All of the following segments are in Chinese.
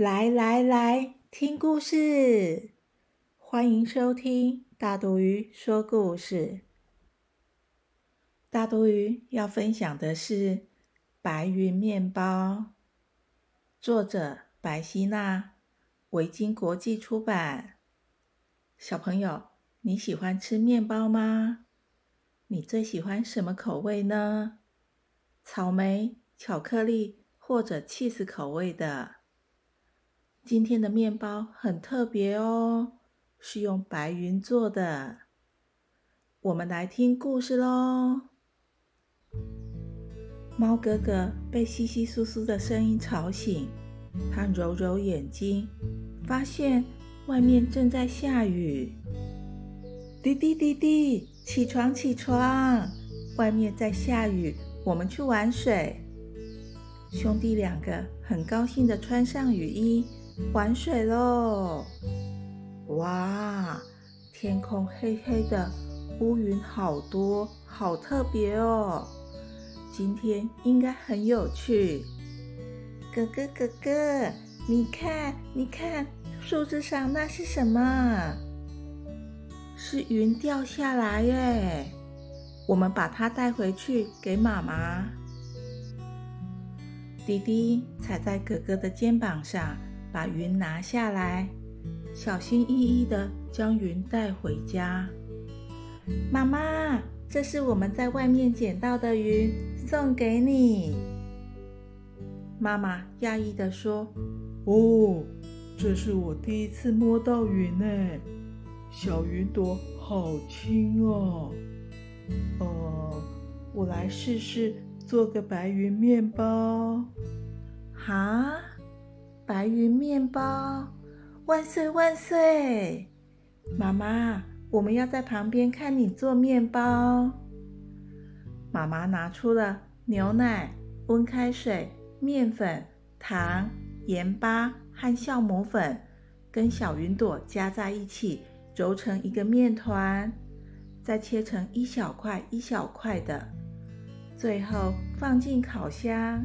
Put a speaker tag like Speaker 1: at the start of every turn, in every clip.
Speaker 1: 来来来，听故事！欢迎收听大肚鱼说故事。大肚鱼要分享的是《白云面包》，作者白希娜，维京国际出版。小朋友，你喜欢吃面包吗？你最喜欢什么口味呢？草莓、巧克力或者 cheese 口味的？今天的面包很特别哦，是用白云做的。我们来听故事喽。猫哥哥被窸窸窣窣的声音吵醒，他揉揉眼睛，发现外面正在下雨。滴滴滴滴，起床起床！外面在下雨，我们去玩水。兄弟两个很高兴的穿上雨衣。玩水喽！哇，天空黑黑的，乌云好多，好特别哦。今天应该很有趣。哥哥哥哥，你看，你看，树枝上那是什么？是云掉下来耶。我们把它带回去给妈妈。弟弟踩在哥哥的肩膀上。把云拿下来，小心翼翼的将云带回家。妈妈，这是我们在外面捡到的云，送给你。妈妈讶异的说：“
Speaker 2: 哦，这是我第一次摸到云呢，小云朵好轻哦。呃，我来试试做个白云面包。”
Speaker 1: 哈？白云面包，万岁万岁！妈妈，我们要在旁边看你做面包。妈妈拿出了牛奶、温开水、面粉、糖、盐巴和酵母粉，跟小云朵加在一起，揉成一个面团，再切成一小块一小块的，最后放进烤箱。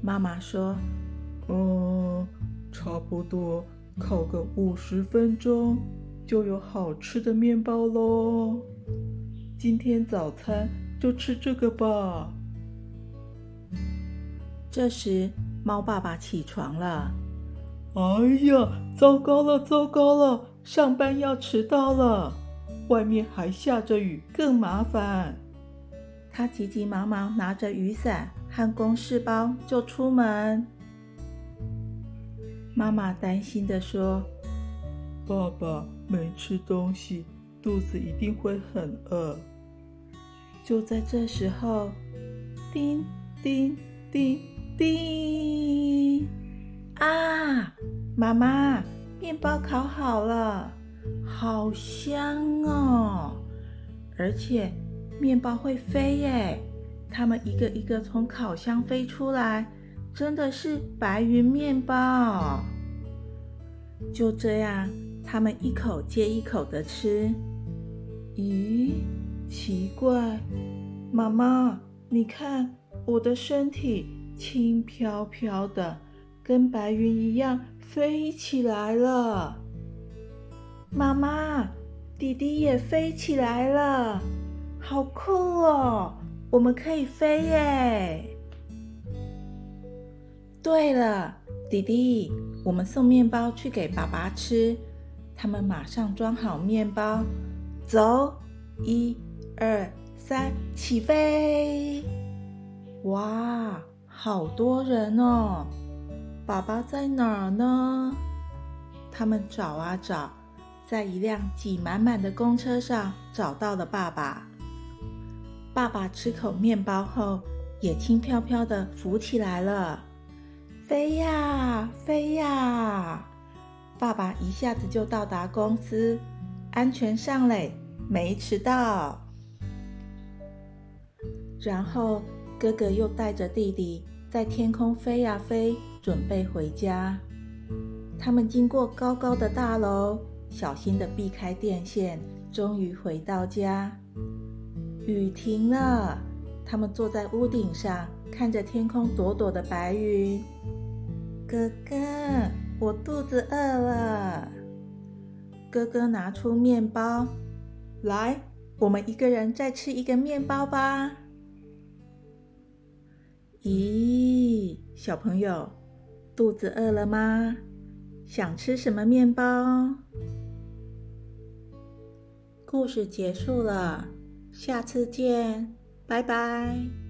Speaker 1: 妈妈说。
Speaker 2: 嗯，差不多烤个五十分钟，就有好吃的面包喽。今天早餐就吃这个吧。
Speaker 1: 这时，猫爸爸起床了。
Speaker 2: 哎呀，糟糕了，糟糕了，上班要迟到了，外面还下着雨，更麻烦。
Speaker 1: 他急急忙忙拿着雨伞和公事包就出门。妈妈担心的说：“
Speaker 2: 爸爸没吃东西，肚子一定会很饿。”
Speaker 1: 就在这时候，叮叮叮叮！啊，妈妈，面包烤好了，好香哦！而且面包会飞耶，它们一个一个从烤箱飞出来。真的是白云面包。就这样，他们一口接一口的吃。咦，奇怪，妈妈，你看我的身体轻飘飘的，跟白云一样飞起来了。妈妈，弟弟也飞起来了，好酷哦！我们可以飞耶！对了，弟弟，我们送面包去给爸爸吃。他们马上装好面包，走，一、二、三，起飞！哇，好多人哦！爸爸在哪儿呢？他们找啊找，在一辆挤满满的公车上找到了爸爸。爸爸吃口面包后，也轻飘飘的浮起来了。飞呀飞呀，爸爸一下子就到达公司，安全上嘞，没迟到。然后哥哥又带着弟弟在天空飞呀飞，准备回家。他们经过高高的大楼，小心的避开电线，终于回到家。雨停了，他们坐在屋顶上，看着天空朵朵的白云。哥哥，我肚子饿了。哥哥拿出面包，来，我们一个人再吃一个面包吧。咦，小朋友，肚子饿了吗？想吃什么面包？故事结束了，下次见，拜拜。